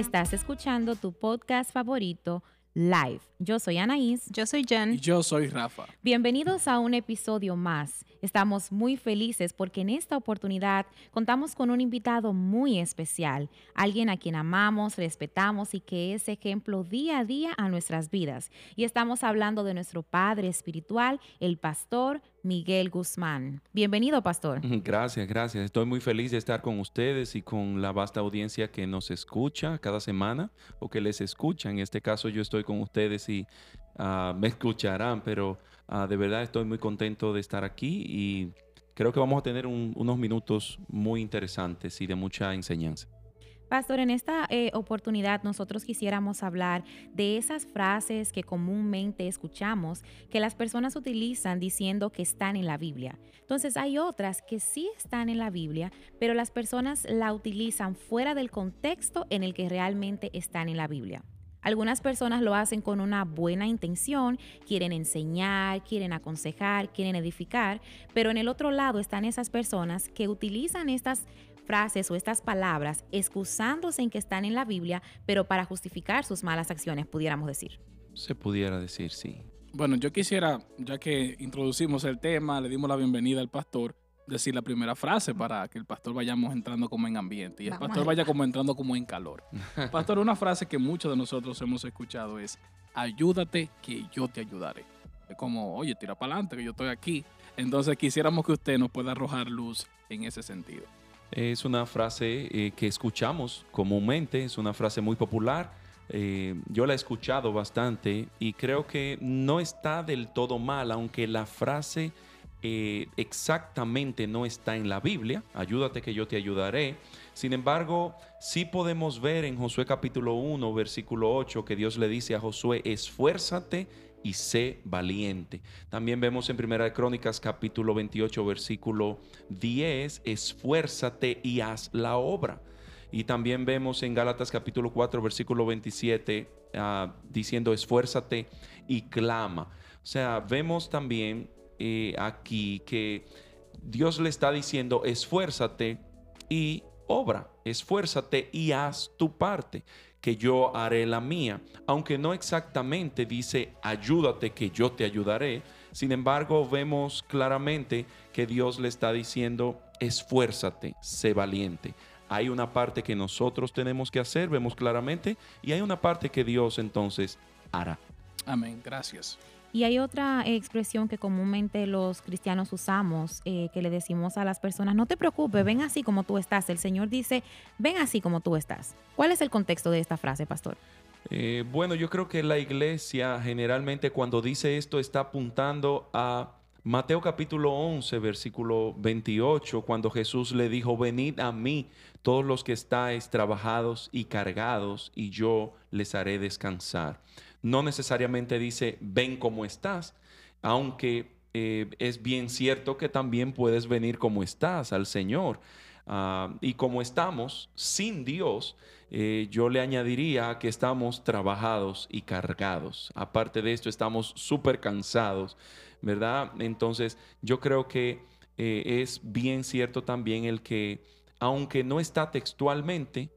Estás escuchando tu podcast favorito live. Yo soy Anaís. Yo soy Jen. Y yo soy Rafa. Bienvenidos a un episodio más. Estamos muy felices porque en esta oportunidad contamos con un invitado muy especial, alguien a quien amamos, respetamos y que es ejemplo día a día a nuestras vidas. Y estamos hablando de nuestro Padre Espiritual, el Pastor Miguel Guzmán. Bienvenido, Pastor. Gracias, gracias. Estoy muy feliz de estar con ustedes y con la vasta audiencia que nos escucha cada semana o que les escucha. En este caso yo estoy con ustedes y uh, me escucharán, pero uh, de verdad estoy muy contento de estar aquí y creo que vamos a tener un, unos minutos muy interesantes y de mucha enseñanza. Pastor, en esta eh, oportunidad nosotros quisiéramos hablar de esas frases que comúnmente escuchamos que las personas utilizan diciendo que están en la Biblia. Entonces hay otras que sí están en la Biblia, pero las personas la utilizan fuera del contexto en el que realmente están en la Biblia. Algunas personas lo hacen con una buena intención, quieren enseñar, quieren aconsejar, quieren edificar, pero en el otro lado están esas personas que utilizan estas frases o estas palabras excusándose en que están en la Biblia, pero para justificar sus malas acciones, pudiéramos decir. Se pudiera decir, sí. Bueno, yo quisiera, ya que introducimos el tema, le dimos la bienvenida al pastor, decir la primera frase para que el pastor vayamos entrando como en ambiente y el pastor vaya como entrando como en calor. Pastor, una frase que muchos de nosotros hemos escuchado es, ayúdate que yo te ayudaré. Es como, oye, tira para adelante que yo estoy aquí. Entonces quisiéramos que usted nos pueda arrojar luz en ese sentido. Es una frase eh, que escuchamos comúnmente, es una frase muy popular. Eh, yo la he escuchado bastante y creo que no está del todo mal, aunque la frase eh, exactamente no está en la Biblia. Ayúdate que yo te ayudaré. Sin embargo, sí podemos ver en Josué capítulo 1, versículo 8, que Dios le dice a Josué, esfuérzate y sé valiente. También vemos en Primera de Crónicas capítulo 28 versículo 10, esfuérzate y haz la obra. Y también vemos en Gálatas capítulo 4 versículo 27 ah, diciendo esfuérzate y clama. O sea, vemos también eh, aquí que Dios le está diciendo esfuérzate y obra, esfuérzate y haz tu parte que yo haré la mía. Aunque no exactamente dice, ayúdate que yo te ayudaré. Sin embargo, vemos claramente que Dios le está diciendo, esfuérzate, sé valiente. Hay una parte que nosotros tenemos que hacer, vemos claramente, y hay una parte que Dios entonces hará. Amén, gracias. Y hay otra expresión que comúnmente los cristianos usamos, eh, que le decimos a las personas, no te preocupes, ven así como tú estás. El Señor dice, ven así como tú estás. ¿Cuál es el contexto de esta frase, pastor? Eh, bueno, yo creo que la iglesia generalmente cuando dice esto está apuntando a Mateo capítulo 11, versículo 28, cuando Jesús le dijo, venid a mí todos los que estáis trabajados y cargados, y yo les haré descansar no necesariamente dice ven como estás, aunque eh, es bien cierto que también puedes venir como estás al Señor. Ah, y como estamos sin Dios, eh, yo le añadiría que estamos trabajados y cargados. Aparte de esto, estamos súper cansados, ¿verdad? Entonces, yo creo que eh, es bien cierto también el que, aunque no está textualmente,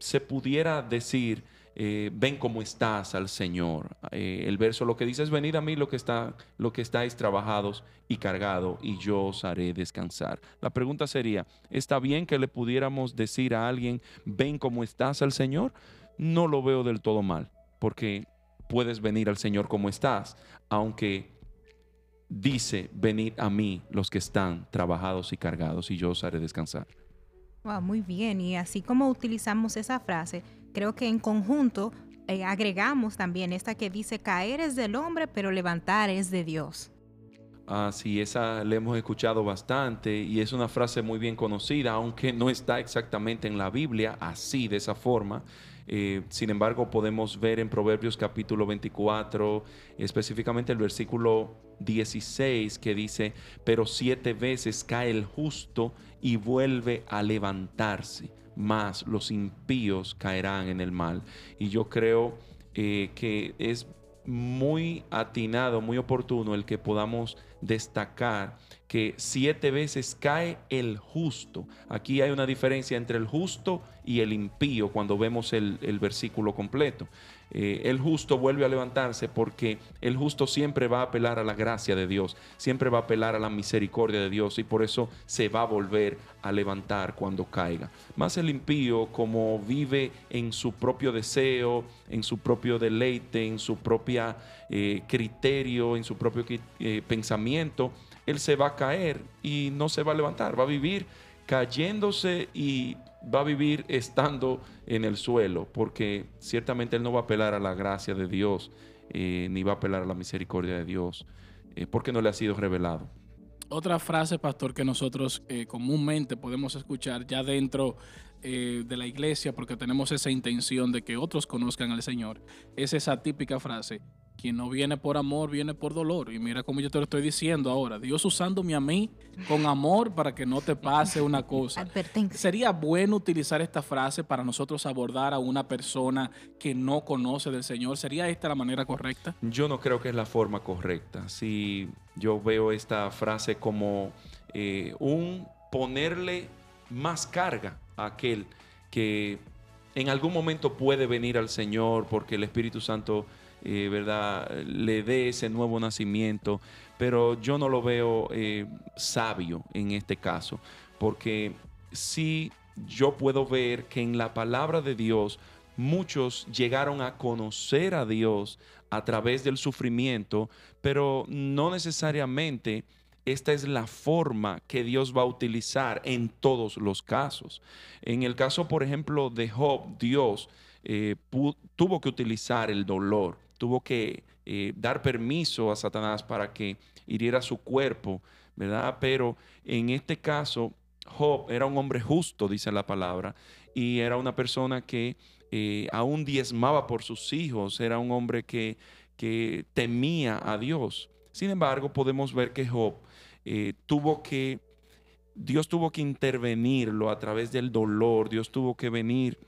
se pudiera decir eh, ven cómo estás al Señor. Eh, el verso lo que dice es, venid a mí lo que, está, lo que estáis trabajados y cargado, y yo os haré descansar. La pregunta sería, ¿está bien que le pudiéramos decir a alguien, ven cómo estás al Señor? No lo veo del todo mal, porque puedes venir al Señor como estás, aunque dice, venid a mí los que están trabajados y cargados, y yo os haré descansar. muy bien, y así como utilizamos esa frase, creo que en conjunto eh, agregamos también esta que dice, caer es del hombre, pero levantar es de Dios. Ah, sí, esa la hemos escuchado bastante y es una frase muy bien conocida, aunque no está exactamente en la Biblia así, de esa forma. Eh, sin embargo, podemos ver en Proverbios capítulo 24, específicamente el versículo 16, que dice, pero siete veces cae el justo y vuelve a levantarse más los impíos caerán en el mal. Y yo creo eh, que es muy atinado, muy oportuno el que podamos destacar que siete veces cae el justo. Aquí hay una diferencia entre el justo y el impío cuando vemos el, versículo completo. Eh, el justo vuelve a levantarse porque el justo siempre va a apelar a la gracia de Dios, siempre va a apelar a la misericordia de Dios y por eso se va a volver a levantar cuando caiga. Más el impío, como vive en su propio deseo, en su propio deleite, en su propio eh, criterio, en su propio eh, pensamiento, él se va a caer y no se va a levantar, va a vivir cayéndose y va a vivir estando en el suelo, porque ciertamente él no va a apelar a la gracia de Dios, eh, ni va a apelar a la misericordia de Dios, eh, porque no le ha sido revelado. Otra frase, pastor, que nosotros eh, comúnmente podemos escuchar ya dentro de la iglesia, porque tenemos esa intención de que otros conozcan al Señor, es esa típica frase, quien no viene por amor, viene por dolor. Y mira cómo yo te lo estoy diciendo ahora. Dios usándome a mí con amor para que no te pase una cosa. Sería bueno utilizar esta frase para nosotros abordar a una persona que no conoce del Señor. ¿Sería esta la manera correcta? Yo no creo que es la forma correcta. Si yo veo esta frase como eh, un ponerle más carga a aquel que en algún momento puede venir al Señor porque el Espíritu Santo eh, ¿verdad? Le dé ese nuevo nacimiento, pero yo no lo veo eh, sabio en este caso, porque sí yo puedo ver que en la palabra de Dios muchos llegaron a conocer a Dios a través del sufrimiento, pero no necesariamente esta es la forma que Dios va a utilizar en todos los casos. En el caso, por ejemplo, de Job, Dios eh, tuvo que utilizar el dolor tuvo que eh, dar permiso a Satanás para que hiriera su cuerpo, ¿verdad? Pero en este caso, Job era un hombre justo, dice la palabra, y era una persona que eh, aún diezmaba por sus hijos, era un hombre que, que temía a Dios. Sin embargo, podemos ver que Job eh, tuvo que, Dios tuvo que intervenirlo a través del dolor, Dios tuvo que venir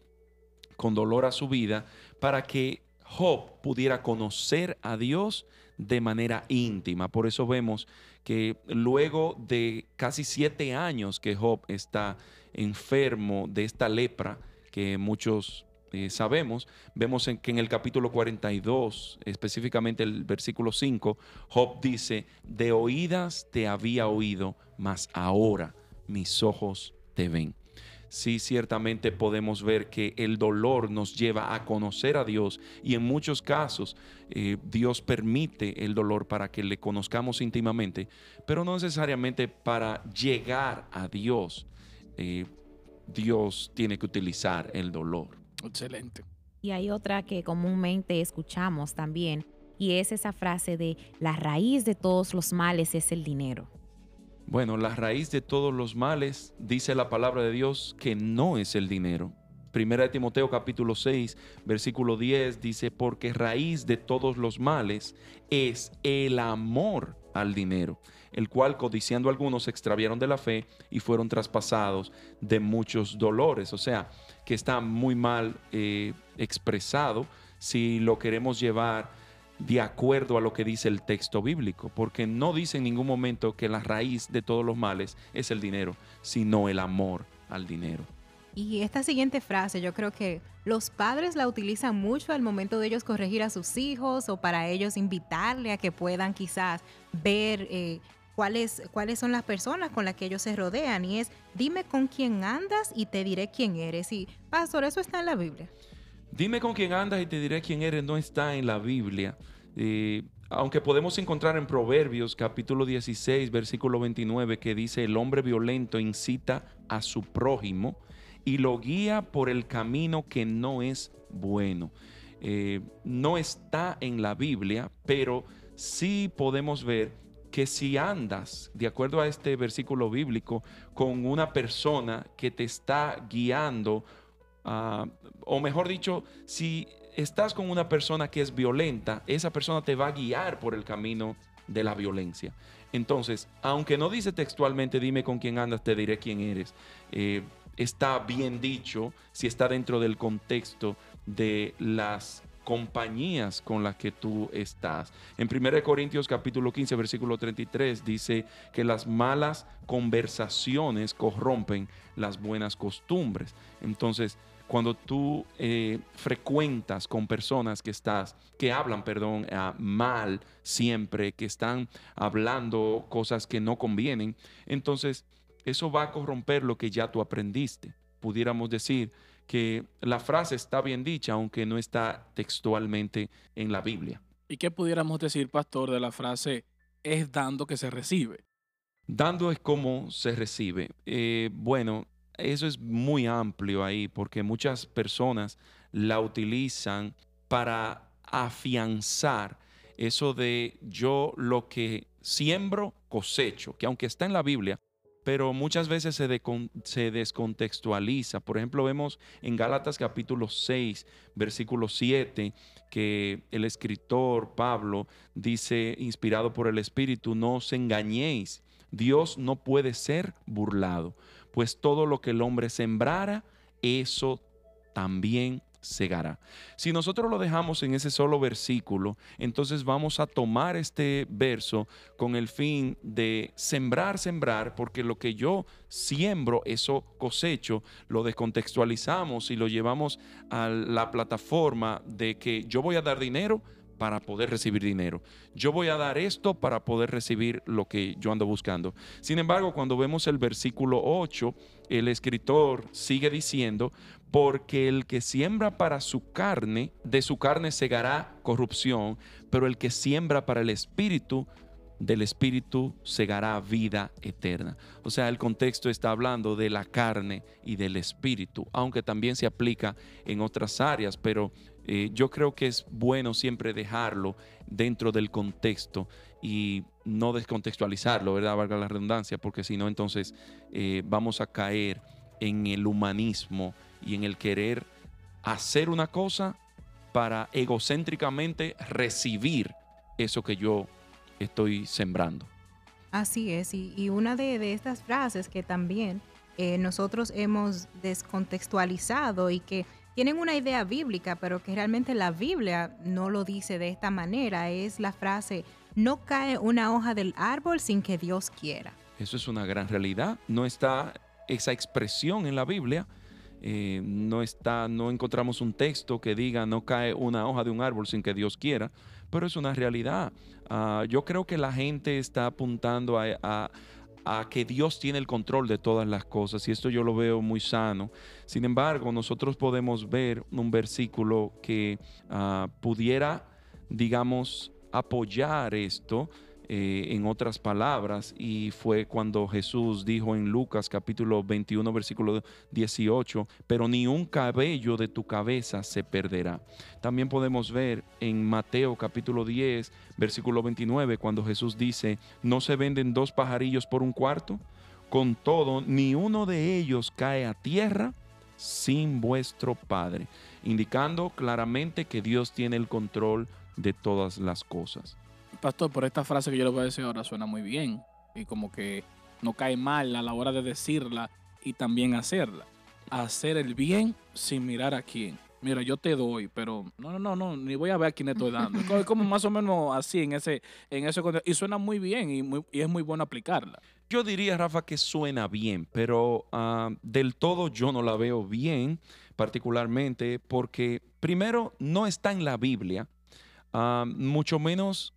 con dolor a su vida para que Job pudiera conocer a Dios de manera íntima. Por eso vemos que luego de casi siete años que Job está enfermo de esta lepra, que muchos eh, sabemos, vemos en, que en el capítulo 42, específicamente el versículo 5, Job dice, de oídas te había oído, mas ahora mis ojos te ven sí ciertamente podemos ver que el dolor nos lleva a conocer a Dios y en muchos casos eh, Dios permite el dolor para que le conozcamos íntimamente, pero no necesariamente para llegar a Dios. Eh, Dios tiene que utilizar el dolor. Excelente. Y hay otra que comúnmente escuchamos también, y es esa frase de la raíz de todos los males es el dinero. Bueno, la raíz de todos los males, dice la palabra de Dios, que no es el dinero. Primera de Timoteo capítulo 6, versículo 10 dice, porque raíz de todos los males es el amor al dinero, el cual codiciando algunos se extraviaron de la fe y fueron traspasados de muchos dolores. O sea, que está muy mal eh, expresado si lo queremos llevar de acuerdo a lo que dice el texto bíblico, porque no dice en ningún momento que la raíz de todos los males es el dinero, sino el amor al dinero. Y esta siguiente frase yo creo que los padres la utilizan mucho al momento de ellos corregir a sus hijos o para ellos invitarle a que puedan quizás ver eh, cuáles, cuáles son las personas con las que ellos se rodean. Y es, dime con quién andas y te diré quién eres. Y, pastor, eso está en la Biblia. Dime con quién andas y te diré quién eres, no está en la Biblia. Eh, aunque podemos encontrar en Proverbios capítulo 16, versículo 29, que dice, el hombre violento incita a su prójimo y lo guía por el camino que no es bueno. Eh, no está en la Biblia, pero sí podemos ver que si andas, de acuerdo a este versículo bíblico, con una persona que te está guiando Ah, o mejor dicho, si estás con una persona que es violenta, esa persona te va a guiar por el camino de la violencia. Entonces, aunque no dice textualmente, dime con quién andas, te diré quién eres, eh, está bien dicho si está dentro del contexto de las compañías con las que tú estás. En 1 Corintios capítulo 15, versículo 33 dice que las malas conversaciones corrompen las buenas costumbres. Entonces, cuando tú eh, frecuentas con personas que estás, que hablan, perdón, mal siempre, que están hablando cosas que no convienen, entonces eso va a corromper lo que ya tú aprendiste. Pudiéramos decir que la frase está bien dicha, aunque no está textualmente en la Biblia. ¿Y qué pudiéramos decir, pastor, de la frase es dando que se recibe? Dando es como se recibe. Eh, bueno, eso es muy amplio ahí porque muchas personas la utilizan para afianzar eso de yo lo que siembro, cosecho, que aunque está en la Biblia, pero muchas veces se, descontextualiza. Por ejemplo, vemos en Gálatas capítulo 6, versículo 7, que el escritor Pablo dice, inspirado por el Espíritu, no os engañéis, Dios no puede ser burlado, pues todo lo que el hombre sembrara, eso también segará. Si nosotros lo dejamos en ese solo versículo, entonces vamos a tomar este verso con el fin de sembrar, sembrar, porque lo que yo siembro, eso cosecho, lo descontextualizamos y lo llevamos a la plataforma de que yo voy a dar dinero para poder recibir dinero. Yo voy a dar esto para poder recibir lo que yo ando buscando. Sin embargo, cuando vemos el versículo 8, el escritor sigue diciendo, porque el que siembra para su carne, de su carne segará corrupción, pero el que siembra para el espíritu, del espíritu segará vida eterna. O sea, el contexto está hablando de la carne y del espíritu, aunque también se aplica en otras áreas, pero eh, yo creo que es bueno siempre dejarlo dentro del contexto y no descontextualizarlo, ¿verdad? Valga la redundancia, porque si no, entonces eh, vamos a caer en el humanismo y en el querer hacer una cosa para egocéntricamente recibir eso que yo estoy sembrando. Así es, y, una de, estas frases que también eh, nosotros hemos descontextualizado y que tienen una idea bíblica, pero que realmente la Biblia no lo dice de esta manera, es la frase, no cae una hoja del árbol sin que Dios quiera. Eso es una gran realidad, no está esa expresión en la Biblia, eh, no está, no encontramos un texto que diga no cae una hoja de un árbol sin que Dios quiera, pero es una realidad. Ah, yo creo que la gente está apuntando a, que Dios tiene el control de todas las cosas y esto yo lo veo muy sano. Sin embargo, nosotros podemos ver un versículo que ah, pudiera, digamos, apoyar esto eh, en otras palabras, y fue cuando Jesús dijo en Lucas capítulo 21, versículo 18, pero ni un cabello de tu cabeza se perderá. También podemos ver en Mateo capítulo 10, versículo 29, cuando Jesús dice, no se venden dos pajarillos por un cuarto, con todo, ni uno de ellos cae a tierra sin vuestro Padre, indicando claramente que Dios tiene el control de todas las cosas. Pastor, por esta frase que yo le voy a decir ahora suena muy bien y como que no cae mal a la hora de decirla y también hacerla. Hacer el bien sin mirar a quién. Mira, yo te doy, pero no, no, no, no, ni voy a ver a quién estoy dando. Es como más o menos así en ese, en ese y suena muy bien y, y es muy bueno aplicarla. Yo diría, Rafa, que suena bien, pero ah, del todo yo no la veo bien, particularmente porque primero no está en la Biblia, ah, mucho menos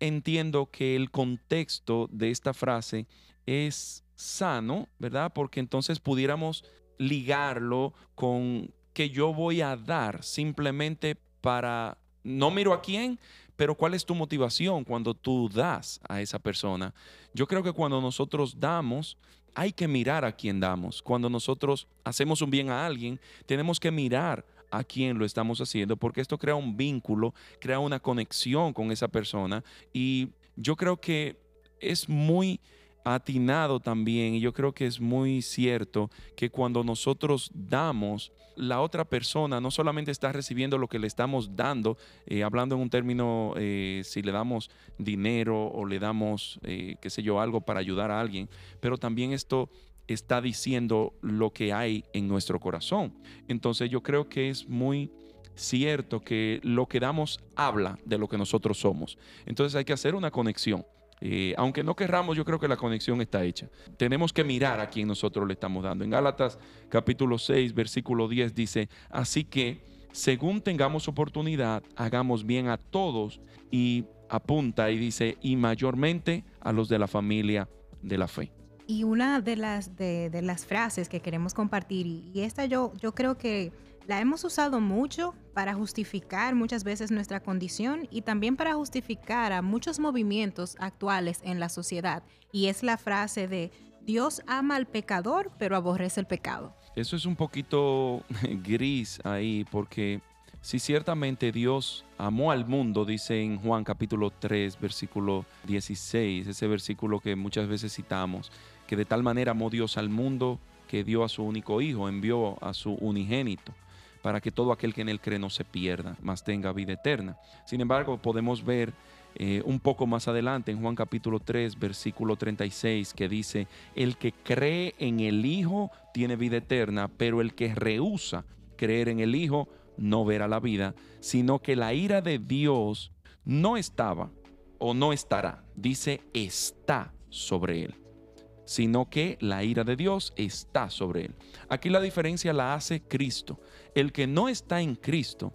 entiendo que el contexto de esta frase es sano, ¿verdad? Porque entonces pudiéramos ligarlo con que yo voy a dar simplemente para, no miro a quién, pero cuál es tu motivación cuando tú das a esa persona. Yo creo que cuando nosotros damos, hay que mirar a quién damos. Cuando nosotros hacemos un bien a alguien, tenemos que mirar a quién lo estamos haciendo, porque esto crea un vínculo, crea una conexión con esa persona. Y yo creo que es muy atinado también y yo creo que es muy cierto que cuando nosotros damos, la otra persona no solamente está recibiendo lo que le estamos dando, eh, hablando en un término, eh, si le damos dinero o le damos, eh, qué sé yo, algo para ayudar a alguien, pero también esto está diciendo lo que hay en nuestro corazón. Entonces yo creo que es muy cierto que lo que damos habla de lo que nosotros somos. Entonces hay que hacer una conexión. Eh, aunque no querramos, yo creo que la conexión está hecha. Tenemos que mirar a quien nosotros le estamos dando. En Gálatas capítulo 6, versículo 10 dice, así que según tengamos oportunidad, hagamos bien a todos y apunta y dice, y mayormente a los de la familia de la fe. Y una de las, de, las frases que queremos compartir, y, esta yo, yo creo que la hemos usado mucho para justificar muchas veces nuestra condición y también para justificar a muchos movimientos actuales en la sociedad. Y es la frase de Dios ama al pecador, pero aborrece el pecado. Eso es un poquito gris ahí, porque si ciertamente Dios amó al mundo, dice en Juan capítulo 3, versículo 16, ese versículo que muchas veces citamos, que de tal manera amó Dios al mundo que dio a su único hijo, envió a su unigénito, para que todo aquel que en él cree no se pierda, mas tenga vida eterna. Sin embargo, podemos ver eh, un poco más adelante en Juan capítulo 3, versículo 36, que dice, el que cree en el Hijo tiene vida eterna, pero el que rehúsa creer en el Hijo no verá la vida, sino que la ira de Dios no estaba o no estará, dice está sobre él, sino que la ira de Dios está sobre él. Aquí la diferencia la hace Cristo. El que no está en Cristo,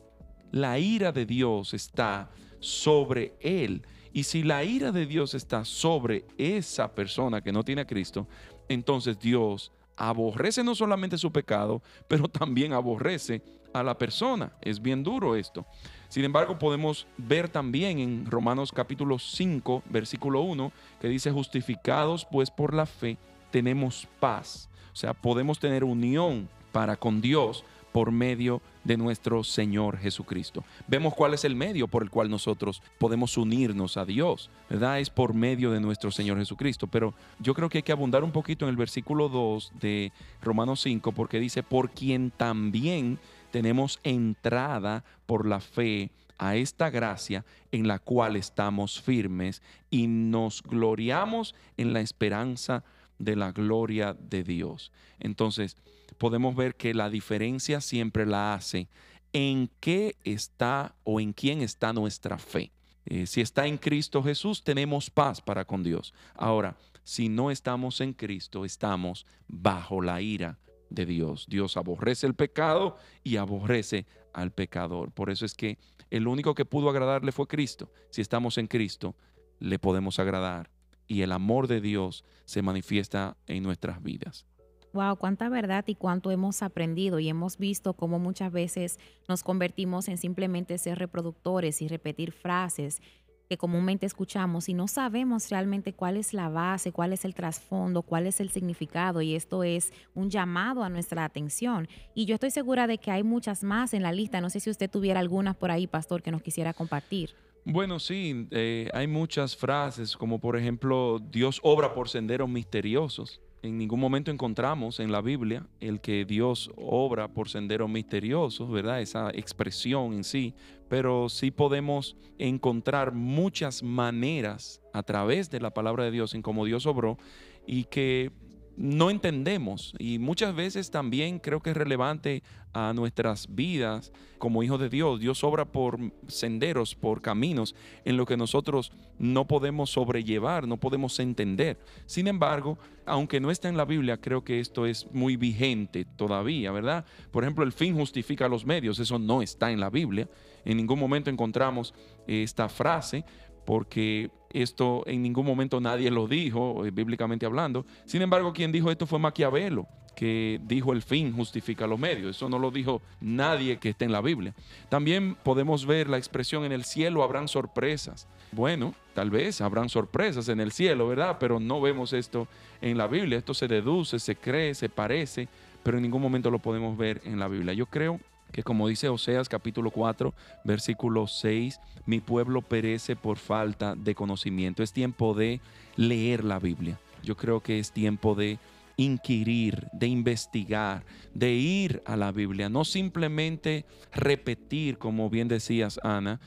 la ira de Dios está sobre él. Y si la ira de Dios está sobre esa persona que no tiene a Cristo, entonces Dios aborrece no solamente su pecado, pero también aborrece a la persona. Es bien duro esto. Sin embargo, podemos ver también en Romanos capítulo 5, versículo 1, que dice, justificados pues por la fe, tenemos paz. O sea, podemos tener unión para con Dios por medio de nuestro Señor Jesucristo. Vemos cuál es el medio por el cual nosotros podemos unirnos a Dios, ¿verdad? Es por medio de nuestro Señor Jesucristo. Pero yo creo que hay que abundar un poquito en el versículo 2 de Romanos 5, porque dice, por quien también tenemos entrada por la fe a esta gracia en la cual estamos firmes y nos gloriamos en la esperanza de la gloria de Dios. Entonces, podemos ver que la diferencia siempre la hace en qué está o en quién está nuestra fe. Eh, si está en Cristo Jesús, tenemos paz para con Dios. Ahora, si no estamos en Cristo, estamos bajo la ira de Dios. Dios aborrece el pecado y aborrece al pecador. Por eso es que el único que pudo agradarle fue Cristo. Si estamos en Cristo, le podemos agradar y el amor de Dios se manifiesta en nuestras vidas. Wow, cuánta verdad y cuánto hemos aprendido y hemos visto cómo muchas veces nos convertimos en simplemente ser reproductores y repetir frases que comúnmente escuchamos y no sabemos realmente cuál es la base, cuál es el trasfondo, cuál es el significado y esto es un llamado a nuestra atención. Y yo estoy segura de que hay muchas más en la lista. No sé si usted tuviera algunas por ahí, pastor, que nos quisiera compartir. Bueno, sí, eh, hay muchas frases, como por ejemplo, Dios obra por senderos misteriosos. En ningún momento encontramos en la Biblia el que Dios obra por senderos misteriosos, ¿verdad? Esa expresión en sí, pero sí podemos encontrar muchas maneras a través de la palabra de Dios en cómo Dios obró y que no entendemos y muchas veces también creo que es relevante a nuestras vidas como hijos de Dios. Dios obra por senderos, por caminos en lo que nosotros no podemos sobrellevar, no podemos entender. Sin embargo, aunque no está en la Biblia, creo que esto es muy vigente todavía, ¿verdad? Por ejemplo, el fin justifica los medios, eso no está en la Biblia. En ningún momento encontramos esta frase, porque esto en ningún momento nadie lo dijo, eh, bíblicamente hablando. Sin embargo, quien dijo esto fue Maquiavelo, que dijo el fin justifica los medios. Eso no lo dijo nadie que esté en la Biblia. También podemos ver la expresión en el cielo habrán sorpresas. Bueno, tal vez habrán sorpresas en el cielo, ¿verdad? Pero no vemos esto en la Biblia. Esto se deduce, se cree, se parece, pero en ningún momento lo podemos ver en la Biblia. Yo creo que como dice Oseas capítulo 4, versículo 6, mi pueblo perece por falta de conocimiento. Es tiempo de leer la Biblia. Yo creo que es tiempo de inquirir, de investigar, de ir a la Biblia, no simplemente repetir, como bien decías, Ana,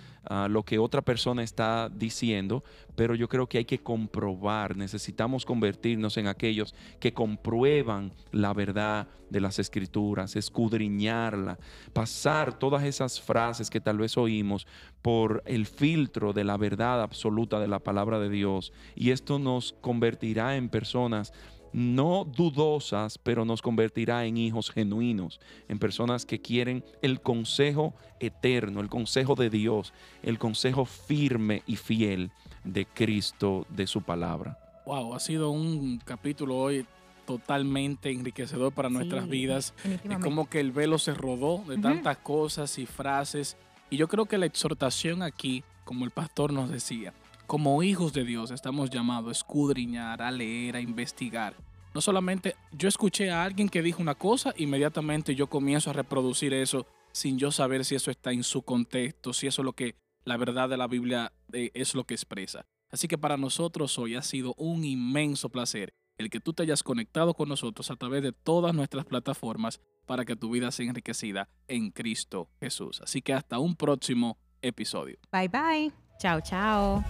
lo que otra persona está diciendo, pero yo creo que hay que comprobar, necesitamos convertirnos en aquellos que comprueban la verdad de las escrituras, escudriñarla, pasar todas esas frases que tal vez oímos por el filtro de la verdad absoluta de la palabra de Dios. Y esto nos convertirá en personas no dudosas, pero nos convertirá en hijos genuinos, en personas que quieren el consejo eterno, el consejo de Dios, el consejo firme y fiel de Cristo, de su palabra. Wow, ha sido un capítulo hoy totalmente enriquecedor para nuestras vidas. Es como que el velo se rodó de tantas cosas y frases. Y yo creo que la exhortación aquí, como el pastor nos decía, como hijos de Dios estamos llamados a escudriñar, a leer, a investigar. No solamente yo escuché a alguien que dijo una cosa, inmediatamente yo comienzo a reproducir eso sin yo saber si eso está en su contexto, si eso es lo que la verdad de la Biblia eh, es lo que expresa. Así que para nosotros hoy ha sido un inmenso placer el que tú te hayas conectado con nosotros a través de todas nuestras plataformas para que tu vida sea enriquecida en Cristo Jesús. Así que hasta un próximo episodio. Bye bye. Chao, chao.